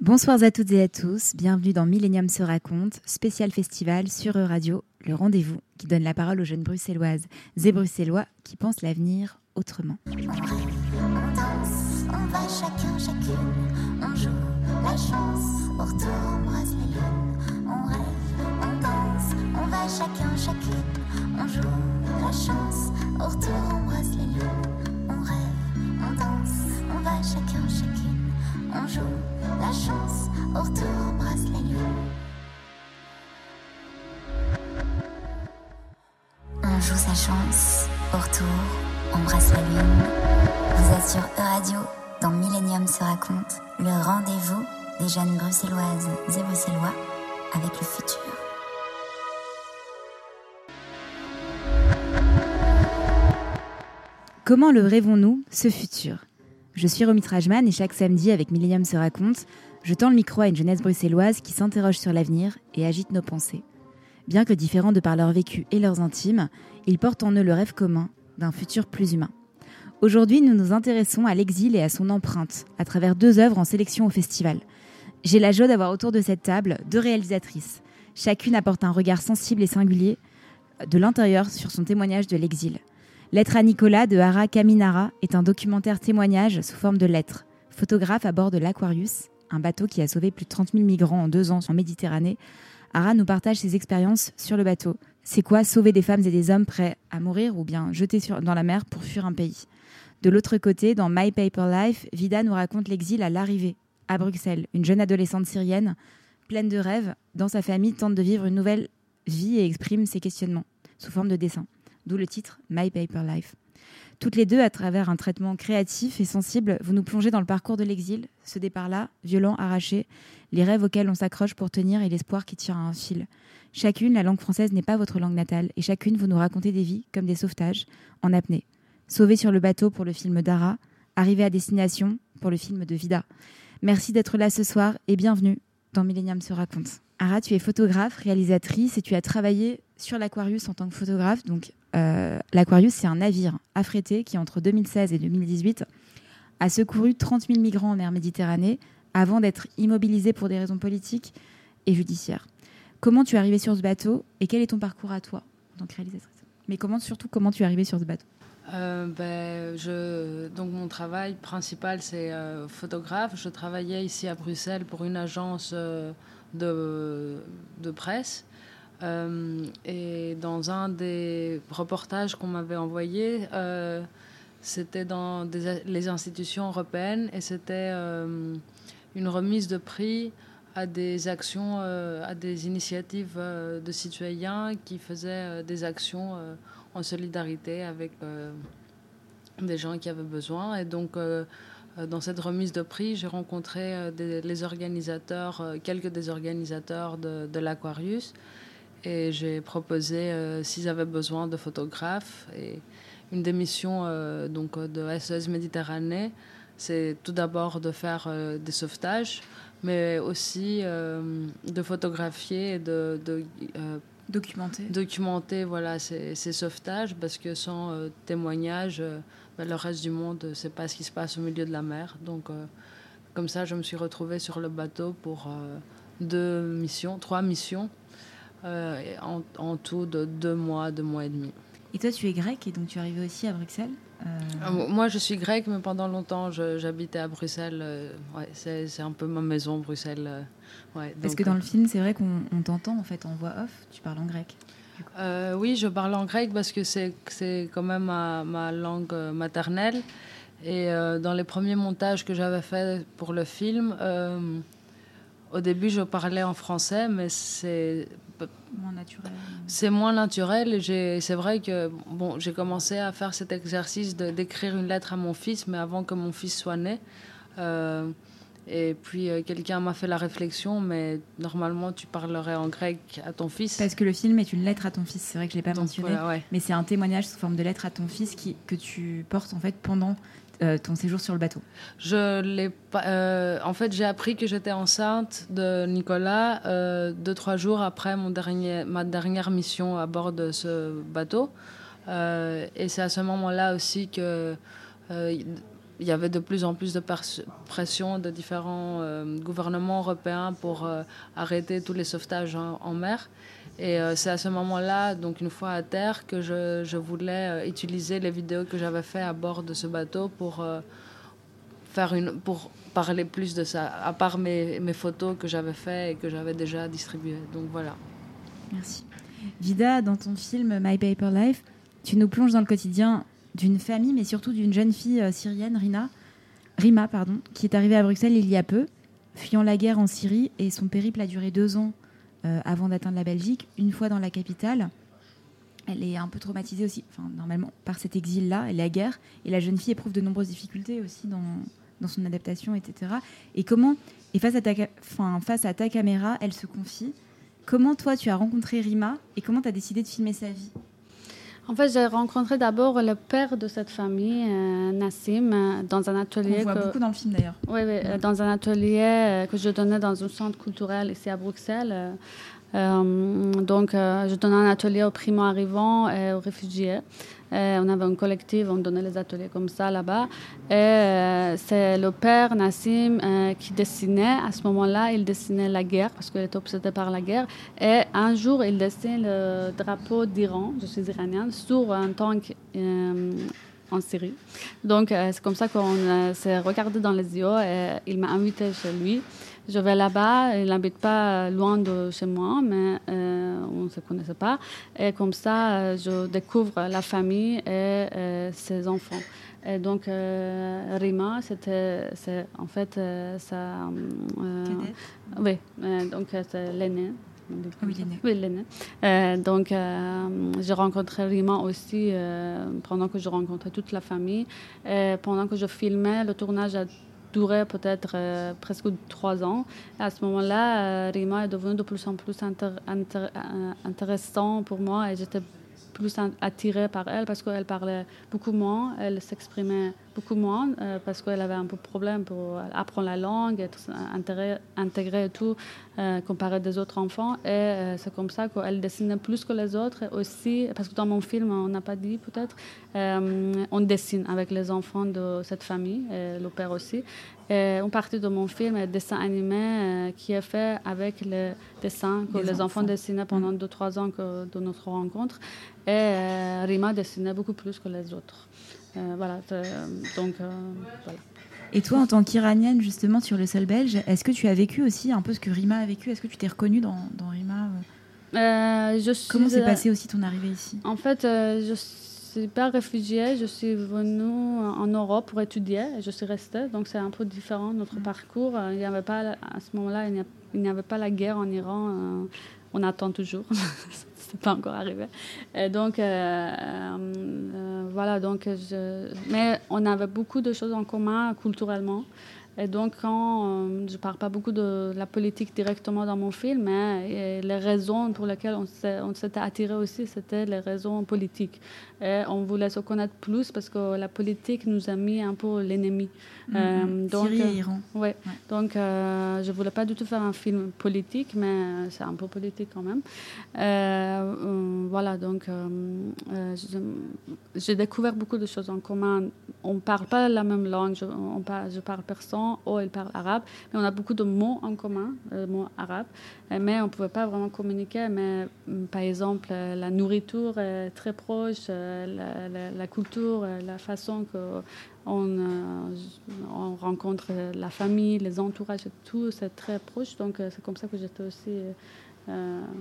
Bonsoir à toutes et à tous, bienvenue dans Millennium se raconte, spécial festival sur Radio, le rendez-vous qui donne la parole aux jeunes bruxelloises et bruxellois qui pensent l'avenir autrement. On on danse, on va chacun, chacune, on joue la chance, au retour on brasse les lunes. On rêve, on danse, on va chacun, chacune, on joue la chance, au retour on brasse les lunes. On rêve, on danse, on va chacun, chacune, on joue la chance, au retour on brasse les lunes. On joue sa chance, au retour, on brasse la lune. Vous êtes sur E-Radio, dans Millennium se raconte, le rendez-vous des jeunes bruxelloises et bruxellois avec le futur. Comment le rêvons-nous, ce futur? Je suis Romy Trajman et chaque samedi, avec Millennium se raconte, je tends le micro à une jeunesse bruxelloise qui s'interroge sur l'avenir et agite nos pensées. Bien que différents de par leur vécu et leurs intimes, ils portent en eux le rêve commun d'un futur plus humain. Aujourd'hui, nous nous intéressons à l'exil et à son empreinte, à travers deux œuvres en sélection au festival. J'ai la joie d'avoir autour de cette table deux réalisatrices. Chacune apporte un regard sensible et singulier de l'intérieur sur son témoignage de l'exil. Lettre à Nicolas de Hara Kaminara est un documentaire témoignage sous forme de lettres. Photographe à bord de l'Aquarius, un bateau qui a sauvé plus de 30 000 migrants en deux ans en Méditerranée, Hara nous partage ses expériences sur le bateau. C'est quoi sauver des femmes et des hommes prêts à mourir ou bien jeter dans la mer pour fuir un pays? De l'autre côté, dans My Paper Life, Vida nous raconte l'exil à l'arrivée, à Bruxelles. Une jeune adolescente syrienne, pleine de rêves, dans sa famille, tente de vivre une nouvelle vie et exprime ses questionnements sous forme de dessin. D'où le titre My Paper Life. Toutes les deux, à travers un traitement créatif et sensible, vous nous plongez dans le parcours de l'exil, ce départ-là, violent, arraché, les rêves auxquels on s'accroche pour tenir et l'espoir qui tire à un fil. Chacune, la langue française n'est pas votre langue natale, et chacune, vous nous racontez des vies comme des sauvetages, en apnée. Sauvé sur le bateau pour le film d'Ara, arrivé à destination pour le film de Vida. Merci d'être là ce soir et bienvenue dans Millennium se raconte. Ara, tu es photographe, réalisatrice et tu as travaillé sur l'Aquarius en tant que photographe. Donc, l'Aquarius, c'est un navire affrété qui, entre 2016 et 2018, a secouru 30 000 migrants en mer Méditerranée avant d'être immobilisé pour des raisons politiques et judiciaires. Comment tu es arrivée sur ce bateau et quel est ton parcours à toi en tant que réalisatrice? Mais comment, surtout, comment tu es arrivée sur ce bateau? Euh, ben, donc mon travail principal c'est euh, photographe. Je travaillais ici à Bruxelles pour une agence euh, de presse. Euh, et dans un des reportages qu'on m'avait envoyé, euh, c'était dans les institutions européennes et c'était euh, une remise de prix à des actions, à des initiatives de citoyens qui faisaient des actions en solidarité avec des gens qui avaient besoin. Et donc, dans cette remise de prix, j'ai rencontré des- les organisateurs, quelques des organisateurs de l'Aquarius. Et j'ai proposé euh, s'ils avaient besoin de photographes. Et une des missions euh, donc, euh, de SOS Méditerranée, c'est tout d'abord de faire euh, des sauvetages, mais aussi de photographier et de, de Documenté. documenter voilà, ces, ces sauvetages parce que sans témoignage, ben, le reste du monde ne sait pas ce qui se passe au milieu de la mer. Donc, comme ça, je me suis retrouvée sur le bateau pour deux missions, trois missions, euh, en, en tout de deux mois, deux mois et demi. Et toi, tu es grec et donc tu es arrivé aussi à Bruxelles Euh, Ah, Moi, je suis grecque, mais pendant longtemps, j'habitais à Bruxelles. euh, ouais, c'est un peu ma maison, Bruxelles. ouais, Parce donc, que dans le film, c'est vrai qu'on on t'entend en fait en voix off, tu parles en grec. Euh, oui, je parle en grec parce que c'est quand même ma, ma langue maternelle. Et euh, dans les premiers montages que j'avais fait pour le film, euh, au début, je parlais en français, mais c'est Moins naturel. c'est moins naturel. et j'ai- C'est vrai que bon, j'ai commencé à faire cet exercice de- d'écrire une lettre à mon fils, mais avant que mon fils soit né. Euh, et puis euh, quelqu'un m'a fait la réflexion, mais normalement tu parlerais en grec à ton fils. Parce que le film est une lettre à ton fils, c'est vrai que je l'ai pas Donc, mentionné, voilà, ouais. mais c'est un témoignage sous forme de lettre à ton fils qui, que tu portes en fait pendant euh, ton séjour sur le bateau. Je l'ai pas. euh, en fait, j'ai appris que j'étais enceinte de Nicolas euh, deux trois jours après mon dernier, ma dernière mission à bord de ce bateau. Et c'est à ce moment-là aussi que il y avait de plus en plus de pression de différents gouvernements européens pour arrêter tous les sauvetages en, mer. Et c'est à ce moment-là, donc une fois à terre, que je, je voulais utiliser les vidéos que j'avais fait à bord de ce bateau pour faire une, pour parler plus de ça, à part mes, mes photos que j'avais faites et que j'avais déjà distribuées. Donc voilà. Merci. Vida, dans ton film My Paper Life, tu nous plonges dans le quotidien d'une famille, mais surtout d'une jeune fille euh, syrienne, Rina, Rima, pardon, qui est arrivée à Bruxelles il y a peu, fuyant la guerre en Syrie, et son périple a duré deux ans euh, avant d'atteindre la Belgique. Une fois dans la capitale, elle est un peu traumatisée aussi, enfin, normalement, par cet exil-là et la guerre. Et la jeune fille éprouve de nombreuses difficultés aussi dans, dans son adaptation, etc. Et comment, et face à ta, face à ta caméra, elle se confie. Comment toi, tu as rencontré Rima et comment tu as décidé de filmer sa vie? En fait, j'ai rencontré d'abord le père de cette famille, euh, Nassim, euh, dans un atelier. On voit beaucoup dans le film d'ailleurs. Oui, oui euh, dans un atelier que je donnais dans un centre culturel ici à Bruxelles. donc, je donnais un atelier aux primo-arrivants et aux réfugiés. Euh, on avait un collectif, on donnait les ateliers comme ça là-bas. Et euh, c'est le père Nassim euh, qui dessinait. À ce moment-là, il dessinait la guerre parce qu'il était obsédé par la guerre. Et un jour, il dessine le drapeau d'Iran, je suis iranienne, sur un tank en Syrie. Donc, c'est comme ça qu'on s'est regardé dans les yeux et il m'a invité chez lui. Je vais là-bas, il n'habite pas loin de chez moi, mais euh, on ne se connaissait pas. Et comme ça, euh, je découvre la famille et euh, ses enfants. Et donc, Rima, c'était en fait ça. oui, donc c'est l'aîné. Oui, l'aîné. Oui, donc, j'ai rencontré Rima aussi pendant que je rencontrais toute la famille. Et pendant que je filmais, le tournage a durait peut-être euh, presque trois ans. à ce moment-là, euh, Rima est devenue de plus en plus euh, intéressant pour moi et j'étais plus attirée par elle parce qu'elle parlait beaucoup moins, elle s'exprimait beaucoup moins euh, parce qu'elle avait un peu de problème pour apprendre la langue, être intégrée, et tout, euh, comparé des autres enfants. Et euh, c'est comme ça qu'elle dessinait plus que les autres. Et aussi, parce que dans mon film, on n'a pas dit peut-être, on dessine avec les enfants de cette famille, et le père aussi. Et une partie de mon film est dessin animé qui est fait avec les dessins que les, enfants. dessinaient pendant 2-3 mm. ans que, de notre rencontre. Et Rima dessinait beaucoup plus que les autres. Euh, voilà, euh, donc euh, voilà. Et toi, en tant qu'Iranienne, justement, sur le sol belge, est-ce que tu as vécu aussi un peu ce que Rima a vécu? Est-ce que tu t'es reconnue dans, dans Rima je suis, Comment s'est passé aussi ton arrivée ici? En fait, je suis pas réfugiée, je suis venue en Europe pour étudier et je suis restée. Donc c'est un peu différent notre mm. parcours. Il n'y avait pas, à ce moment-là, il n'y avait pas la guerre en Iran. On attend toujours. c'est pas encore arrivé. Donc, euh, euh, voilà, donc je... mais on avait beaucoup de choses en commun culturellement. Et donc, quand euh, je ne parle pas beaucoup de la politique directement dans mon film, mais les raisons pour lesquelles on s'était attiré aussi, c'était les raisons politiques. Et on voulait se connaître plus parce que la politique nous a mis un peu l'ennemi. Mm-hmm. Euh, donc, Syrie et euh, Iran. Ouais. Donc, je ne voulais pas du tout faire un film politique, mais c'est un peu politique quand même. voilà, donc j'ai découvert beaucoup de choses en commun. On ne parle pas la même langue, je, on parle, je parle persan oh, il parle arabe. Mais on a beaucoup de mots en commun, euh, mots arabes. Euh, mais on ne pouvait pas vraiment communiquer. Mais mm, par exemple, euh, la nourriture est très proche, la, culture, la façon qu'on on rencontre la famille, les entourages, tout, c'est très proche. Donc c'est comme ça que j'étais aussi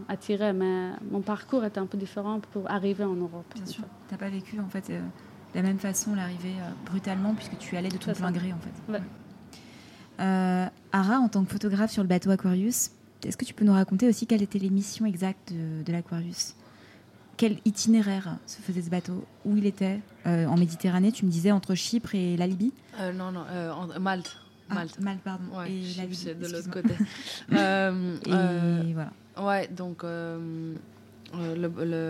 attirée. Mais mon parcours était un peu différent pour arriver en Europe. Bien sûr. Tu n'as pas vécu en fait de la même façon l'arrivée brutalement puisque tu allais de ton plein gré en fait. Euh, Ara, en tant que photographe sur le bateau Aquarius, est-ce que tu peux nous raconter aussi quelle était les missions exactes de, l'Aquarius? Quel itinéraire se faisait ce bateau? Où il était? Euh, En Méditerranée, tu me disais, entre Chypre et la Libye? Euh, Non, non, Malte. Ah, Malte. Malte, pardon. et la Libye, c'est de l'autre côté. et voilà. Ouais, donc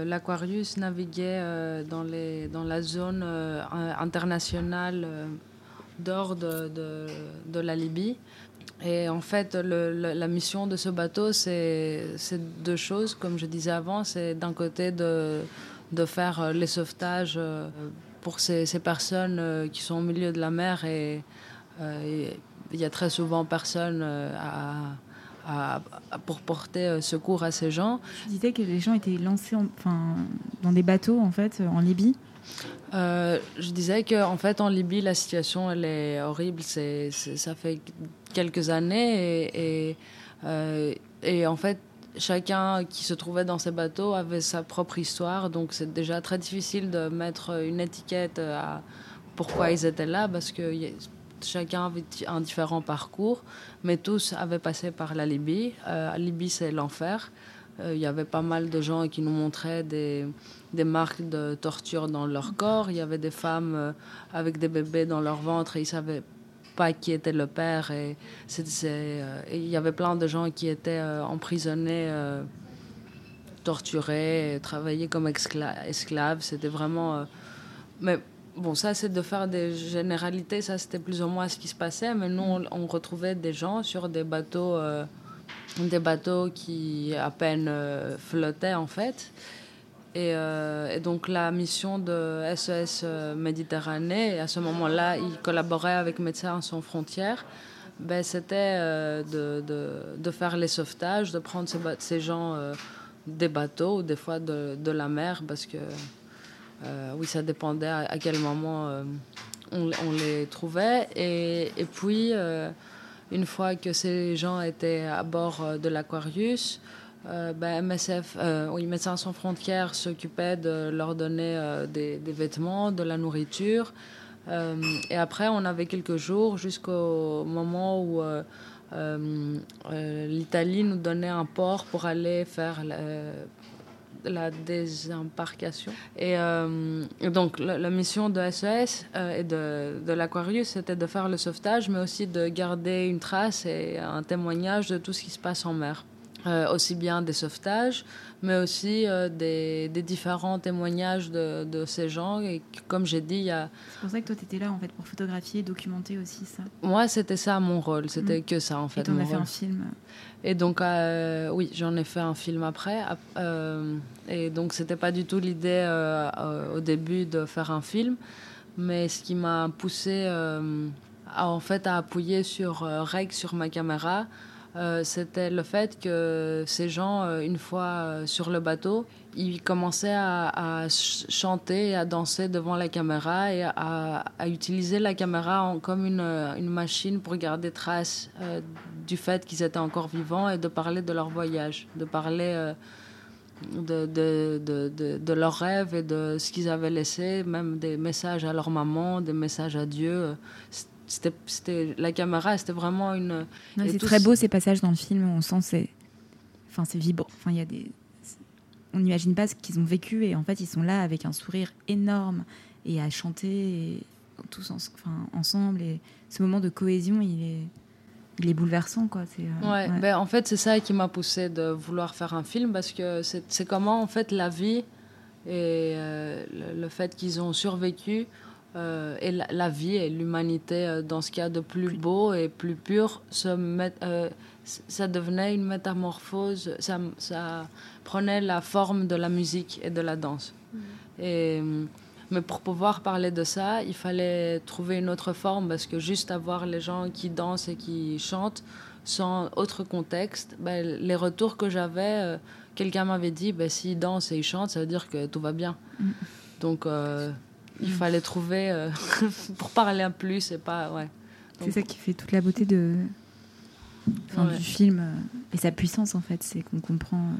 l'Aquarius naviguait dans, les, dans la zone internationale d'or de, de, la Libye. Et en fait, la mission de ce bateau, c'est deux choses. Comme je disais avant, c'est d'un côté de, de faire les sauvetages euh, pour ces, ces personnes qui sont au milieu de la mer et il y a très souvent personne à pour porter euh, secours à ces gens. Tu disais que les gens étaient lancés enfin, dans des bateaux en fait en Libye. Euh, je disais que en fait en Libye la situation elle est horrible. C'est, ça fait quelques années et, euh, et, en fait chacun qui se trouvait dans ces bateaux avait sa propre histoire. Donc c'est déjà très difficile de mettre une étiquette à pourquoi ils étaient là parce que chacun avait un différent parcours, mais tous avaient passé par la Libye. Euh, la Libye, c'est l'enfer. Il y avait pas mal de gens qui nous montraient des, des, marques de torture dans leur corps. Il y avait des femmes euh, avec des bébés dans leur ventre et ils savaient pas qui était le père. Et, il y avait plein de gens qui étaient emprisonnés, torturés, travaillés comme esclaves. C'était vraiment... mais Bon, ça, c'est de faire des généralités. Ça, c'était plus ou moins ce qui se passait. Mais nous, on, retrouvait des gens sur des bateaux, euh, des bateaux qui à peine euh, flottaient, en fait. Euh, et, donc, la mission de SES e Méditerranée, à ce moment-là, ils collaboraient avec Médecins sans frontières. Ben, c'était de, de, de, faire les sauvetages, de prendre ces, gens des bateaux, des fois de, la mer, parce que euh, oui, ça dépendait à, quel moment euh, on, les trouvait. Et, et puis, euh, une fois que ces gens étaient à bord de l'Aquarius, ben, MSF, oui, Médecins sans frontières s'occupait de leur donner des, des, vêtements, de la nourriture. et après, on avait quelques jours jusqu'au moment où l'Italie nous donnait un port pour aller faire la désembarcation. Et, euh, donc, la, mission de SES e euh, et de, de l'Aquarius, c'était de faire le sauvetage, mais aussi de garder une trace et un témoignage de tout ce qui se passe en mer. Euh, aussi bien des sauvetages, mais aussi des, des, différents témoignages de, de, ces gens. Et comme j'ai dit, il y a... C'est pour ça que toi, tu étais là, en fait, pour photographier, documenter aussi ça. Moi, c'était ça mon rôle. C'était mm. que ça, en fait. Et on a fait un film. Et donc, euh, oui, j'en ai fait un film après. Euh, et donc, c'était pas du tout l'idée euh, au début de faire un film. Mais ce qui m'a poussé à, en fait, à appuyer sur Reg sur ma caméra, c'était le fait que ces gens, une fois sur le bateau, ils commençaient à, chanter et à danser devant la caméra et à, utiliser la caméra comme une, machine pour garder trace du fait qu'ils étaient encore vivants et de parler de leur voyage, de parler euh, de, leurs rêves et de ce qu'ils avaient laissé, même des messages à leur maman, des messages à Dieu. La caméra, c'était vraiment une. c'est très beau ces passages dans le film. On sent c'est, enfin c'est vibrant. Enfin il y a des, on n'imagine pas ce qu'ils ont vécu et en fait ils sont là avec un sourire énorme et à chanter tous enfin, ensemble et ce moment de cohésion il est il est bouleversant quoi c'est euh, ouais, Ben, en fait c'est ça qui m'a poussé de vouloir faire un film parce que c'est comment en fait la vie et euh, le, fait qu'ils ont survécu euh, et la, vie et l'humanité dans ce qu'il y a de plus beau et plus pur se met, ça devenait une métamorphose ça, ça, prenait la forme de la musique et de la danse mmh. et mais pour pouvoir parler de ça, il fallait trouver une autre forme parce que juste avoir les gens qui dansent et qui chantent sans autre contexte, ben, les retours que j'avais, euh, quelqu'un m'avait dit ben, s'ils dansent et ils chantent, ça veut dire que tout va bien. Mm. Donc euh, il fallait trouver euh, pour parler un plus et pas. Ouais. C'est ça qui fait toute la beauté de, du film et sa puissance en fait, c'est qu'on comprend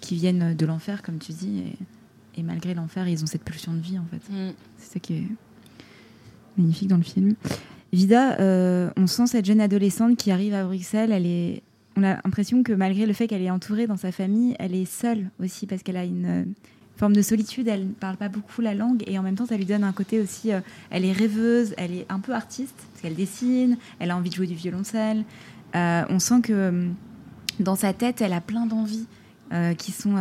qu'ils viennent de l'enfer, comme tu dis. Et et malgré l'enfer, ils ont cette pulsion de vie en fait. Mm. C'est ça qui est magnifique dans le film. Vida, euh, on sent cette jeune adolescente qui arrive à Bruxelles. Elle est, on a l'impression que malgré le fait qu'elle est entourée dans sa famille, elle est seule aussi parce qu'elle a une euh, forme de solitude. Elle ne parle pas beaucoup la langue et en même temps, ça lui donne un côté aussi. Euh, elle est rêveuse, elle est un peu artiste parce qu'elle dessine, elle a envie de jouer du violoncelle. on sent que dans sa tête, elle a plein d'envies qui sont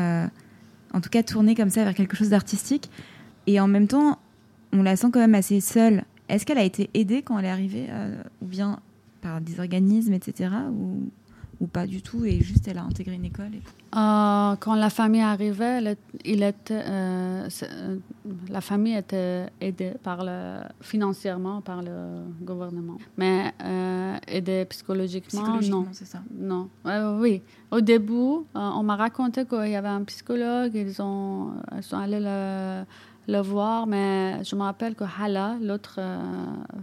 en tout cas tourner comme ça vers quelque chose d'artistique. Et en même temps, on la sent quand même assez seule. Est-ce qu'elle a été aidée quand elle est arrivée, euh, ou bien par des organismes, etc. ou pas du tout et juste elle a intégré une école et... Euh, quand la famille arrivait, elle, il était, euh, euh, la famille était aidée par le, financièrement par le gouvernement. Mais euh, aidée psychologiquement, psychologiquement non. c'est ça. Non, oui. Au début, on m'a raconté qu'il y avait un psychologue, ils, ont, ils sont allés le, le voir, mais je me rappelle que Hala, l'autre euh,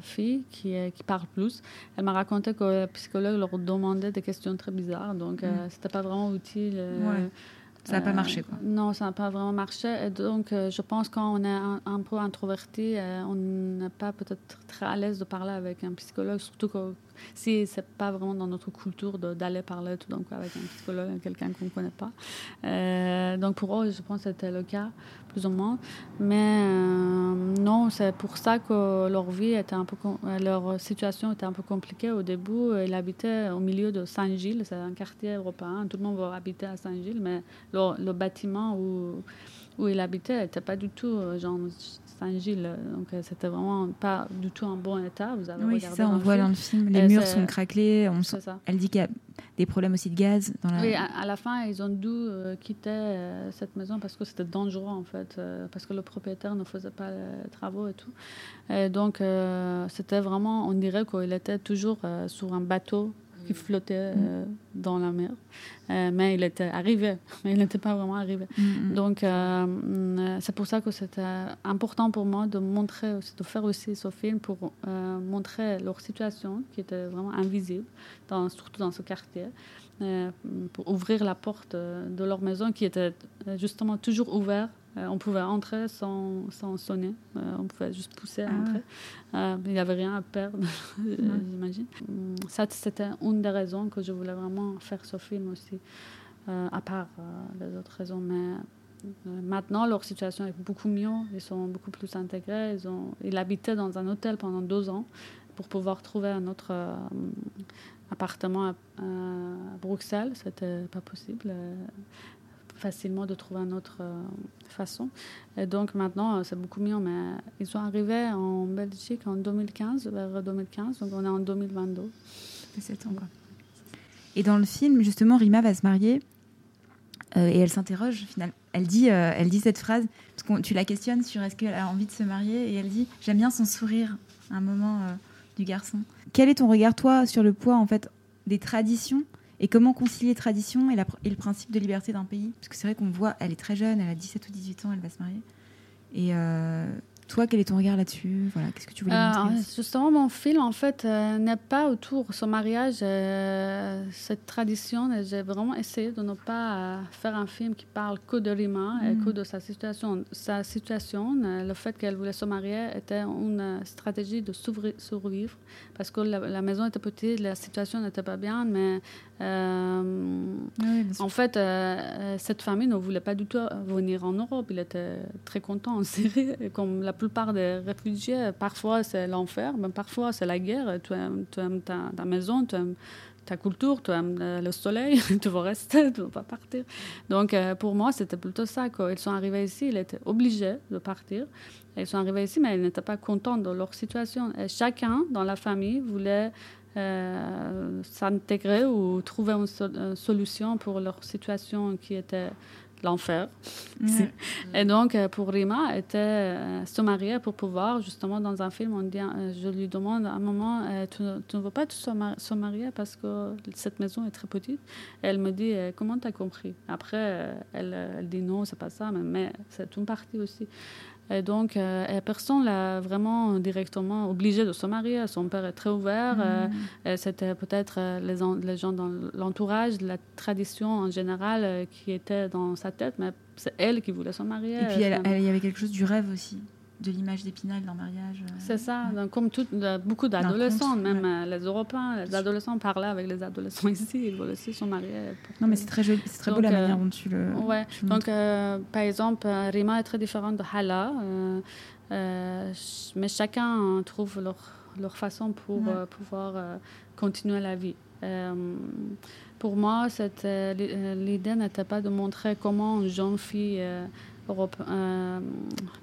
fille qui, est- qui parle plus, elle m'a raconté que le psychologue leur demandait des questions très bizarres, donc euh, Mm. c'était pas vraiment utile. euh, Ouais. Ça n'a pas euh, marché quoi. Non, ça n'a pas vraiment marché. Et donc, euh, je pense quand on est un, un peu introverti, euh, on n'est pas peut-être très à l'aise de parler avec un psychologue, surtout que c'est pas vraiment dans notre culture d'aller parler tout d'un coup avec un psychologue, quelqu'un qu'on ne connaît pas. Euh, donc, pour eux, je pense que c'était le cas, plus ou moins. Mais euh, non, c'est pour ça que leur vie était un peu, leur situation était un peu compliquée au début. Ils habitaient au milieu de Saint-Gilles, c'est un quartier européen. Tout le monde va habiter à Saint-Gilles, mais le, bâtiment où, où il habitait n'était pas du tout euh, genre Saint-Gilles. Donc euh, c'était vraiment pas du tout en bon état. Vous avez Oui, c'est ça, on voit film. dans le film, les Et murs sont craquelés, on sent- elle dit qu'il y a des problèmes aussi de gaz dans la... Oui, à, à la fin, ils ont dû euh, quitter euh, cette maison parce que c'était dangereux, en fait, euh, parce que le propriétaire ne faisait pas les travaux et tout. Et donc, c'était vraiment, on dirait qu'il était toujours sur un bateau qui flottait euh, dans la mer. Euh, mais il était arrivé, mais il n'était pas vraiment arrivé. Mm, mm. Donc, euh, mm, c'est pour ça que c'était important pour moi de montrer, de faire aussi ce film pour montrer leur situation qui était vraiment invisible, dans, surtout dans ce quartier, pour ouvrir la porte de leur maison qui était justement toujours ouverte. Euh, on pouvait entrer sans, sans sonner, Euh, on pouvait juste pousser à Ah ouais. entrer. Euh, il n'y avait rien à perdre, j'imagine. Ça, c'était une des raisons que je voulais vraiment faire ce film aussi, à part les autres raisons. Mais maintenant, leur situation est beaucoup mieux. Ils sont beaucoup plus intégrés. Ils, ont, ils habitaient dans un hôtel pendant deux ans pour pouvoir trouver un autre appartement à, à Bruxelles. C'était pas possible. Euh, facilement de trouver une autre euh, façon. Et donc maintenant, euh, c'est beaucoup mieux. Mais ils sont arrivés en Belgique en 2015, vers 2015. Donc on est en 2022. Ça fait sept ans, quoi. Et dans le film, justement, Rima va se marier euh, et elle s'interroge finalement. Elle dit, euh, elle dit cette phrase, parce que tu la questionnes sur est-ce qu'elle a envie de se marier, et elle dit J'aime bien son sourire, un moment euh, du garçon. Quel est ton regard, toi, sur le poids en fait des traditions et comment concilier tradition et, la pr- et le principe de liberté d'un pays? Parce que c'est vrai qu'on voit, elle est très jeune, elle a 17 ou 18 ans, elle va se marier. Et euh, toi, quel est ton regard là-dessus? Voilà, qu'est-ce que tu voulais Euh, montrer justement, mon film, en fait, euh, n'est pas autour de ce mariage, euh, cette tradition. J'ai vraiment essayé de ne pas faire un film qui parle que de Rima et Mm. que de sa situation. Sa situation, le fait qu'elle voulait se marier, était une stratégie de survivre parce que la, la maison était petite, la situation n'était pas bien, mais euh, Oui, en fait, euh, euh, cette famille ne voulait pas du tout venir en Europe. Il était très content en Syrie. Et comme la plupart des réfugiés, parfois c'est l'enfer, mais parfois c'est la guerre. Tu aimes, tu aimes ta, ta maison, tu aimes ta culture, tu aimes le soleil, tu veux rester, tu ne veux pas partir. Donc euh, pour moi, c'était plutôt ça. Quand ils sont arrivés ici, ils étaient obligés de partir. Ils sont arrivés ici, mais ils n'étaient pas contents de leur situation. Et chacun dans la famille voulait euh, s'intégrer ou trouver une, so- une solution pour leur situation qui était l'enfer. Et donc, euh, pour Rima, était euh, se marier pour pouvoir, justement, dans un film, on dit, euh, je lui demande à un moment, euh, tu, ne- tu ne veux pas te se mar- se marier parce que cette maison est très petite? Et elle me dit, euh, comment tu as compris? Après, euh, elle, euh, elle dit, non, c'est pas ça, mais, mais c'est une partie aussi. Et donc, euh, et personne l'a vraiment directement obligé de se marier. Son père est très ouvert. euh, et C'était peut-être euh, les, en- les gens dans l'entourage, la tradition en général euh, qui était dans sa tête, mais c'est elle qui voulait se marier. Et puis, elle- finalement. elle- il y avait quelque chose du rêve aussi, de l'image d'Épinal dans le mariage. euh. C'est ça, donc, comme tout, euh, beaucoup d'adolescents, même ouais. euh, les Européens, les adolescents parlaient avec les adolescents ici, ils voulaient aussi se marier. Non, mais c'est très joli, c'est très beau Donc, la euh, manière dont tu le. Ouais, tu donc euh, par exemple, Rima est très différente de Hala, euh, euh, mais chacun euh, trouve leur, leur façon pour Ouais. pouvoir continuer la vie. Pour moi, l'idée n'était pas de montrer comment une jeune fille Europe, euh,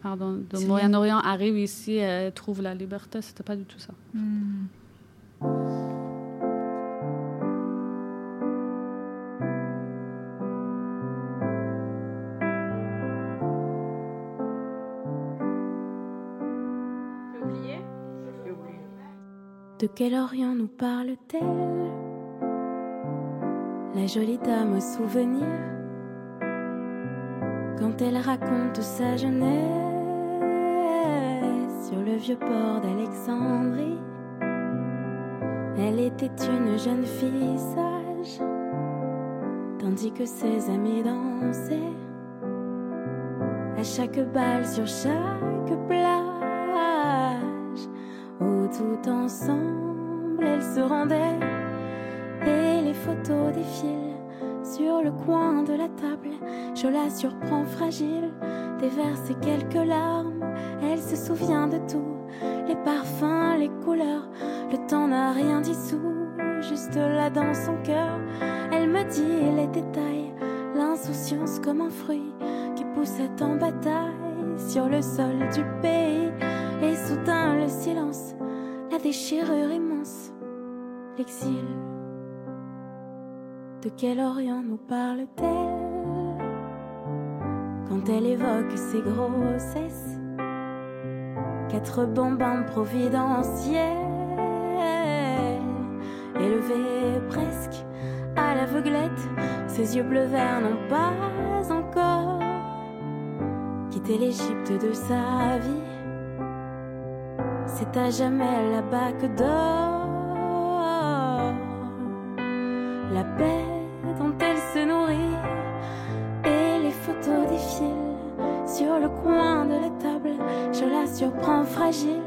pardon, de Moyen-Orient arrive ici et trouvent la liberté. C'était pas du tout ça. Hmm. De quel Orient nous parle-t-elle? La jolie dame au souvenir quand elle raconte sa jeunesse sur le vieux port d'Alexandrie. Elle était une jeune fille sage, tandis que ses amis dansaient à chaque balle sur chaque plage, où tout ensemble elles se rendaient et les photos défilent sur le coin de la table. Je la surprends fragile, déverse quelques larmes. Elle se souvient de tout, les parfums, les couleurs. Le temps n'a rien dissous, juste là dans son cœur. Elle me dit les détails, l'insouciance comme un fruit qui poussait en bataille sur le sol du pays. Et soudain le silence, la déchirure immense, l'exil. De quel Orient nous parle-t-elle quand elle évoque ses grossesses? Quatre bonbons providentiels, élevés presque à l'aveuglette, ses yeux bleu vert n'ont pas encore quitté l'Égypte de sa vie. C'est à jamais la bague d'or, la surprends fragile,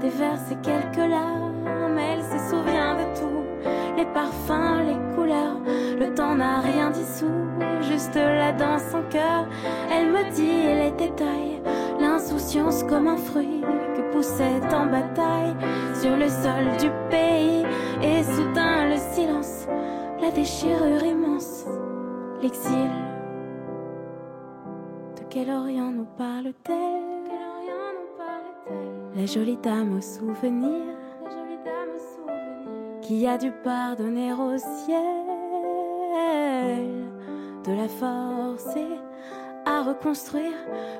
déverse quelques larmes. Elle se souvient de tout, les parfums, les couleurs. Le temps n'a rien dissous, juste là dans son cœur. Elle me dit les détails, l'insouciance comme un fruit que poussait en bataille sur le sol du pays. Et soudain le silence la déchirure immense, l'exil. De quel Orient nous parle-t-elle? La jolie dame au souvenir, qui a dû pardonner au ciel, de la forcer à reconstruire,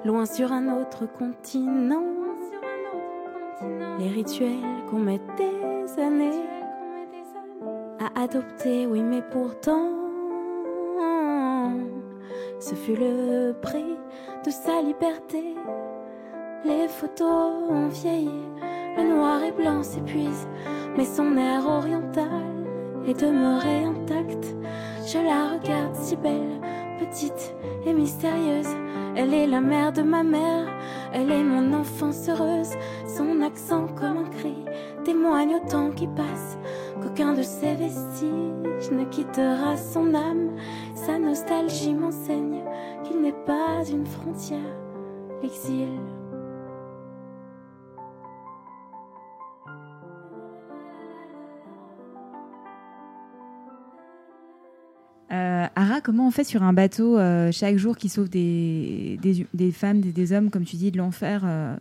loin sur un autre continent, les rituels qu'on met des années. à adopter, oui, mais pourtant, ce fut le prix de sa liberté. Les photos ont vieilli, le noir et blanc s'épuise, mais son air oriental est demeuré intact. Je la regarde si belle, petite et mystérieuse. Elle est la mère de ma mère, elle est mon enfance heureuse. Son accent comme un cri témoigne au temps qui passe qu'aucun de ses vestiges ne quittera son âme. Sa nostalgie m'enseigne qu'il n'est pas une frontière, l'exil. Ara, comment on fait sur un bateau euh, chaque jour qui sauve des, des, des femmes, des, des, hommes, comme tu dis, de l'enfer euh,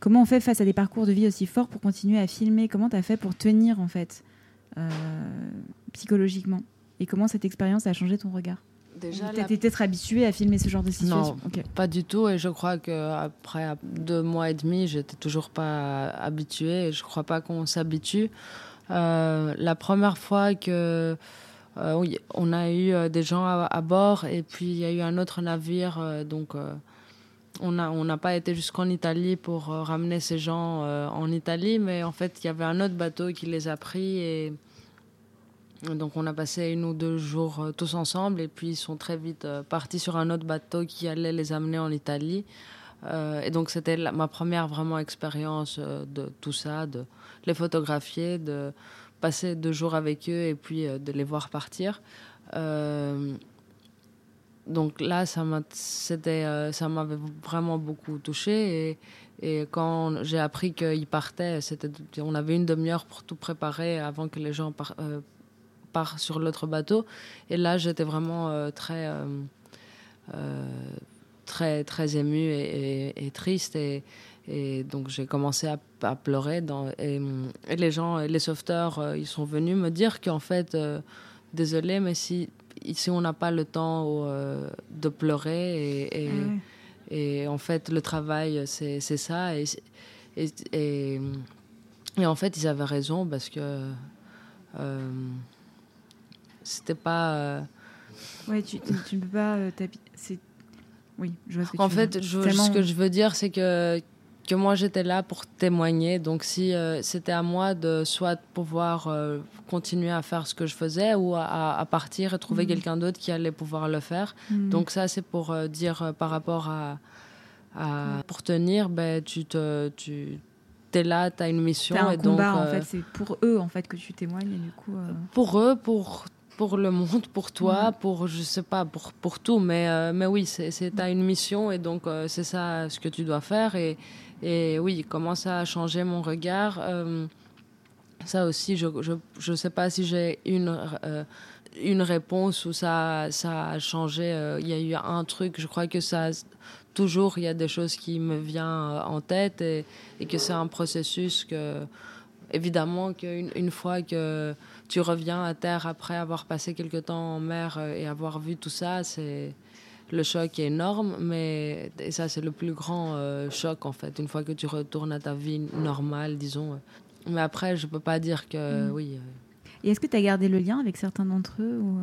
Comment on fait face à des parcours de vie aussi forts pour continuer à filmer? Comment tu as fait pour tenir en fait euh, psychologiquement? Et comment cette expérience a changé ton regard? Déjà, Tu étais peut-être habitué à filmer ce genre de situation Non, okay. pas du tout. Et je crois qu'après deux mois et demi, j'étais toujours pas habituée. Et je crois pas qu'on s'habitue. La première fois que euh, on a eu euh, des gens à, à, bord et puis il y a eu un autre navire. Euh, donc on n'a on pas été jusqu'en Italie pour ramener ces gens en Italie, mais en fait il y avait un autre bateau qui les a pris et donc on a passé une ou deux jours tous ensemble et puis ils sont très vite partis sur un autre bateau qui allait les amener en Italie. et donc c'était ma première vraiment expérience de tout ça, de les photographier, de passer deux jours avec eux et puis euh, de les voir partir. Euh, donc là, euh, ça m'avait vraiment beaucoup touché et, quand j'ai appris qu'ils partaient, on avait une demi-heure pour tout préparer avant que les gens par, partent sur l'autre bateau. Et là, j'étais vraiment très, très, très émue et, triste et donc j'ai commencé à, à, pleurer. Dans, et, et, les gens, les sauveteurs, euh, ils sont venus me dire qu'en fait, euh, désolé, mais si ici on n'a pas le temps euh, de pleurer et, et, ah et, en fait le travail c'est ça et, et, en fait, ils avaient raison parce que euh, c'était pas. Ouais, tu, tu, peux pas. Oui, je vois ce que En tu veux fait, dire. je- Tellement- ce que je veux dire, c'est que, que moi, j'étais là pour témoigner. Donc, si euh, c'était à moi de soit pouvoir euh, continuer à faire ce que je faisais ou à, à partir et trouver Mhm. quelqu'un d'autre qui allait pouvoir le faire. Mhm. Donc, ça, c'est pour euh, dire par rapport à. à- Pour tenir, ben, tu te. Tu, es là, tu as une mission. T'as un et donc, combat, en fait, c'est pour eux en fait que tu témoignes et du coup. pour eux, pour, pour le monde, pour toi, Ouais. pour, je sais pas, pour, pour tout. Mais, euh, mais oui, c'est, t'as une mission et donc euh, c'est ça ce que tu dois faire. Et, et oui, comment ça a changé mon regard euh, Ça aussi, je, je, je sais pas si j'ai une, une réponse où ça, ça a changé. Il y a eu un truc, je crois que ça. Toujours, il y a des choses qui me viennent en tête et, et que c'est un processus que, évidemment, qu'une une fois que tu reviens à terre après avoir passé quelque temps en mer euh, et avoir vu tout ça, c'est le choc est énorme, mais et ça c'est le plus grand euh, choc en fait, une fois que tu retournes à ta vie normale, disons. Mais après, je peux pas dire que Mm. oui. Et est-ce que tu as gardé le lien avec certains d'entre eux ou, euh,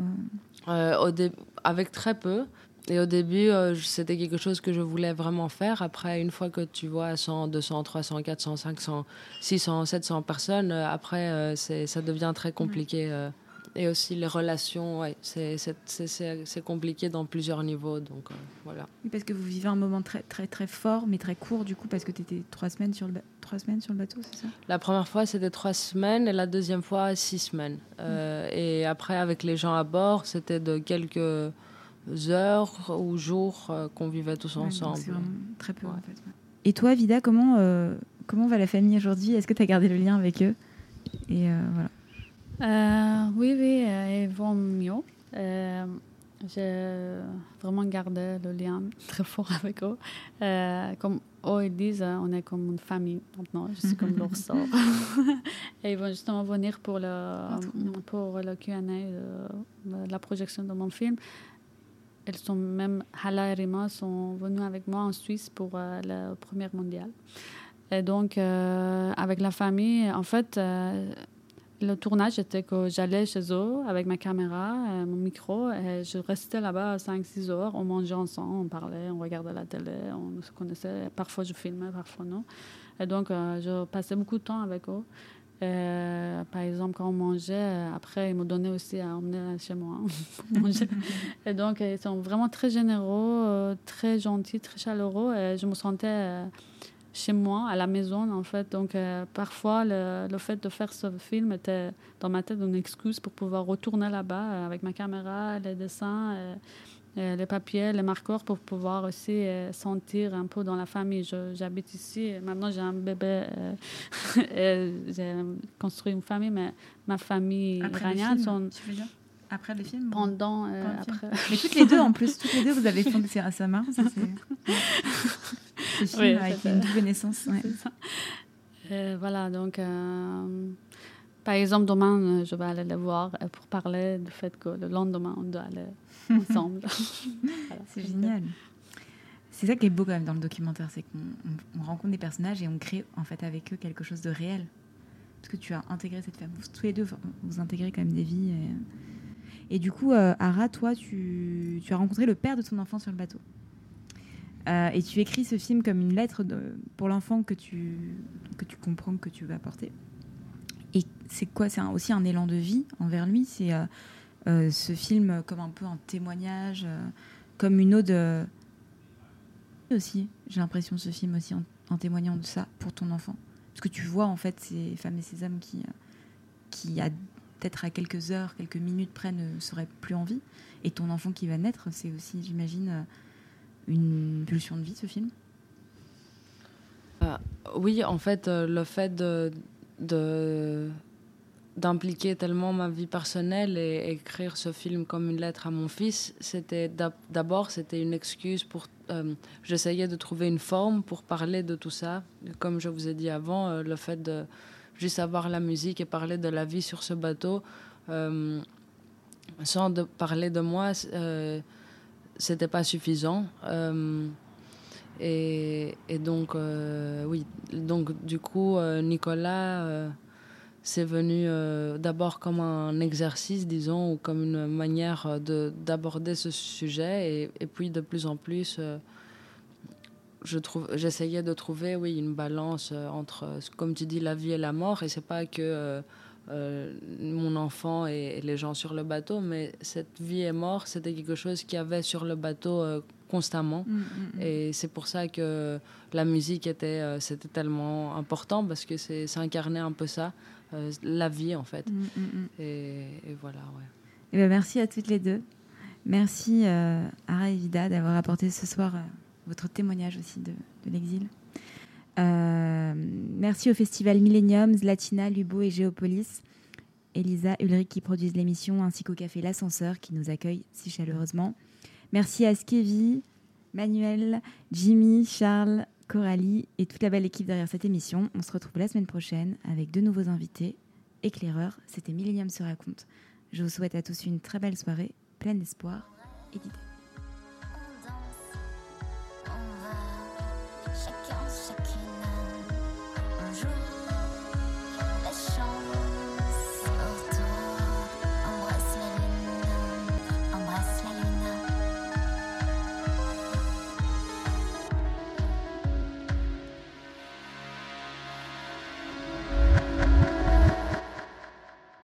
Euh, au dé- avec très peu. Et au début, euh, c'était quelque chose que je voulais vraiment faire. Après, une fois que tu vois 100, 200, 300, 400, 500, 600, 700 personnes, euh, après, euh, ça devient très compliqué. euh. Et aussi les relations, ouais, c'est, compliqué dans plusieurs niveaux. Donc voilà. Parce que vous vivez un moment très très très fort, mais très court du coup, parce que tu étais trois semaines sur le ba- trois semaines sur le bateau, c'est ça? La première fois, c'était trois semaines et la deuxième fois, six semaines. Euh, Et après, avec les gens à bord, c'était de quelques heures ou jours euh, qu'on vivait tous Ouais, ensemble. C'est vraiment très peu Ouais. en fait. ouais. Et toi, Vida, comment euh, comment va la famille aujourd'hui? Est-ce que tu as gardé le lien avec eux? Et euh, voilà. Euh, oui, oui, euh, ils vont mieux. Euh, j'ai vraiment gardé le lien très fort avec eux. Euh, comme eux, ils disent, on est comme une famille maintenant. Je suis comme leur sœur. Et ils vont justement venir pour le, pour le Q&A la projection de mon film. Elles sont même, Hala et Rima sont venues avec moi en Suisse pour euh, la première mondiale. Et donc, euh, avec la famille, en fait, euh, le tournage était que j'allais chez eux avec ma caméra, euh, mon micro, et je restais là-bas 5-6 heures. On mangeait ensemble, on parlait, on regardait la télé, on se connaissait. Parfois, je filmais, parfois non. Et donc, je passais beaucoup de temps avec eux. Euh, par exemple, quand on mangeait, euh, après, ils me donnaient aussi à emmener chez moi hein, pour manger. Et donc, ils sont vraiment très généreux, euh, très gentils, très chaleureux. Et je me sentais euh, chez moi, à la maison, en fait. Donc, euh, parfois, le, le fait de faire ce film était dans ma tête une excuse pour pouvoir retourner là-bas euh, avec ma caméra, les dessins, euh, euh, les papiers, les marqueurs, pour pouvoir aussi euh, sentir un peu dans la famille. J'habite ici. Maintenant, j'ai un bébé. euh, et j'ai construit une famille, mais ma famille Après iranienne, le sont film, tu veux dire? Après le film pendant, euh, le après. Mais toutes les deux en plus, toutes les deux, vous avez fondé c'est à sa main. Ça, c'est... Ce film Oui, avec une double naissance. ouais. Euh, voilà, donc, euh, par exemple, demain, euh, je vais aller les voir euh, pour parler du fait que le lendemain, on doit aller ensemble. Voilà. C'est génial. C'est ça qui est beau quand même dans le documentaire, c'est qu'on on- on rencontre des personnages et on crée en fait avec eux quelque chose de réel. Parce que tu as intégré cette femme. Vous, tous les deux, vous intégrez quand même des vies. Et, et du coup, euh, Ara, toi, tu, tu as rencontré le père de ton enfant sur le bateau. Euh, et tu écris ce film comme une lettre de- pour l'enfant que tu, que tu comprends que tu vas porter. Et c'est quoi C'est aussi un élan de vie envers lui. C'est euh, euh, ce film comme un peu un témoignage, euh, comme une ode. aussi, j'ai l'impression, ce film aussi en, témoignant de ça pour ton enfant. Parce que tu vois en fait ces femmes et ces hommes qui, qui à- peut-être à quelques heures, quelques minutes près ne seraient plus en vie. Et ton enfant qui va naître, c'est aussi, j'imagine, une pulsion de vie, ce film? Oui, en fait, le fait de, de- d'impliquer tellement ma vie personnelle et écrire ce film comme une lettre à mon fils, c'était d'ab- d'abord c'était une excuse pour. euh, J'essayais de trouver une forme pour parler de tout ça. Comme je vous ai dit avant, euh, le fait de juste avoir la musique et parler de la vie sur ce bateau, euh, sans parler de moi, c'était pas suffisant. Et, donc, euh, oui, donc du coup, euh, Nicolas, euh, c'est venu d'abord comme un exercice, disons, ou comme une manière de- d'aborder ce sujet. Et, puis, de plus en plus, j'essayais de trouver, oui, une balance entre, comme tu dis, la vie et la mort. Et c'est pas que euh, mon enfant et, et les gens sur le bateau, mais cette vie et mort, c'était quelque chose qu'il y avait sur le bateau euh, constamment. Mm, mm, mm. Et c'est pour ça que la musique était, euh, c'était tellement important parce que c'est, ça incarnait un peu ça, la vie en fait. Et, et voilà, ouais. Eh ben, merci à toutes les deux. Merci euh, Ara et d'avoir apporté ce soir votre témoignage aussi de, de l'exil. Euh, merci au festival Millennium, Latina, Lubo et Géopolis, Elisa, Ulrich qui produisent l'émission, ainsi qu'au café L'Ascenseur qui nous accueille si chaleureusement. Merci à Skevi, Manuel, Jimmy, Charles, Coralie et toute la belle équipe derrière cette émission. On se retrouve la semaine prochaine avec de nouveaux invités. Éclaireurs, c'était Millennium se raconte. Je vous souhaite à tous une très belle soirée, pleine d'espoir et d'idées.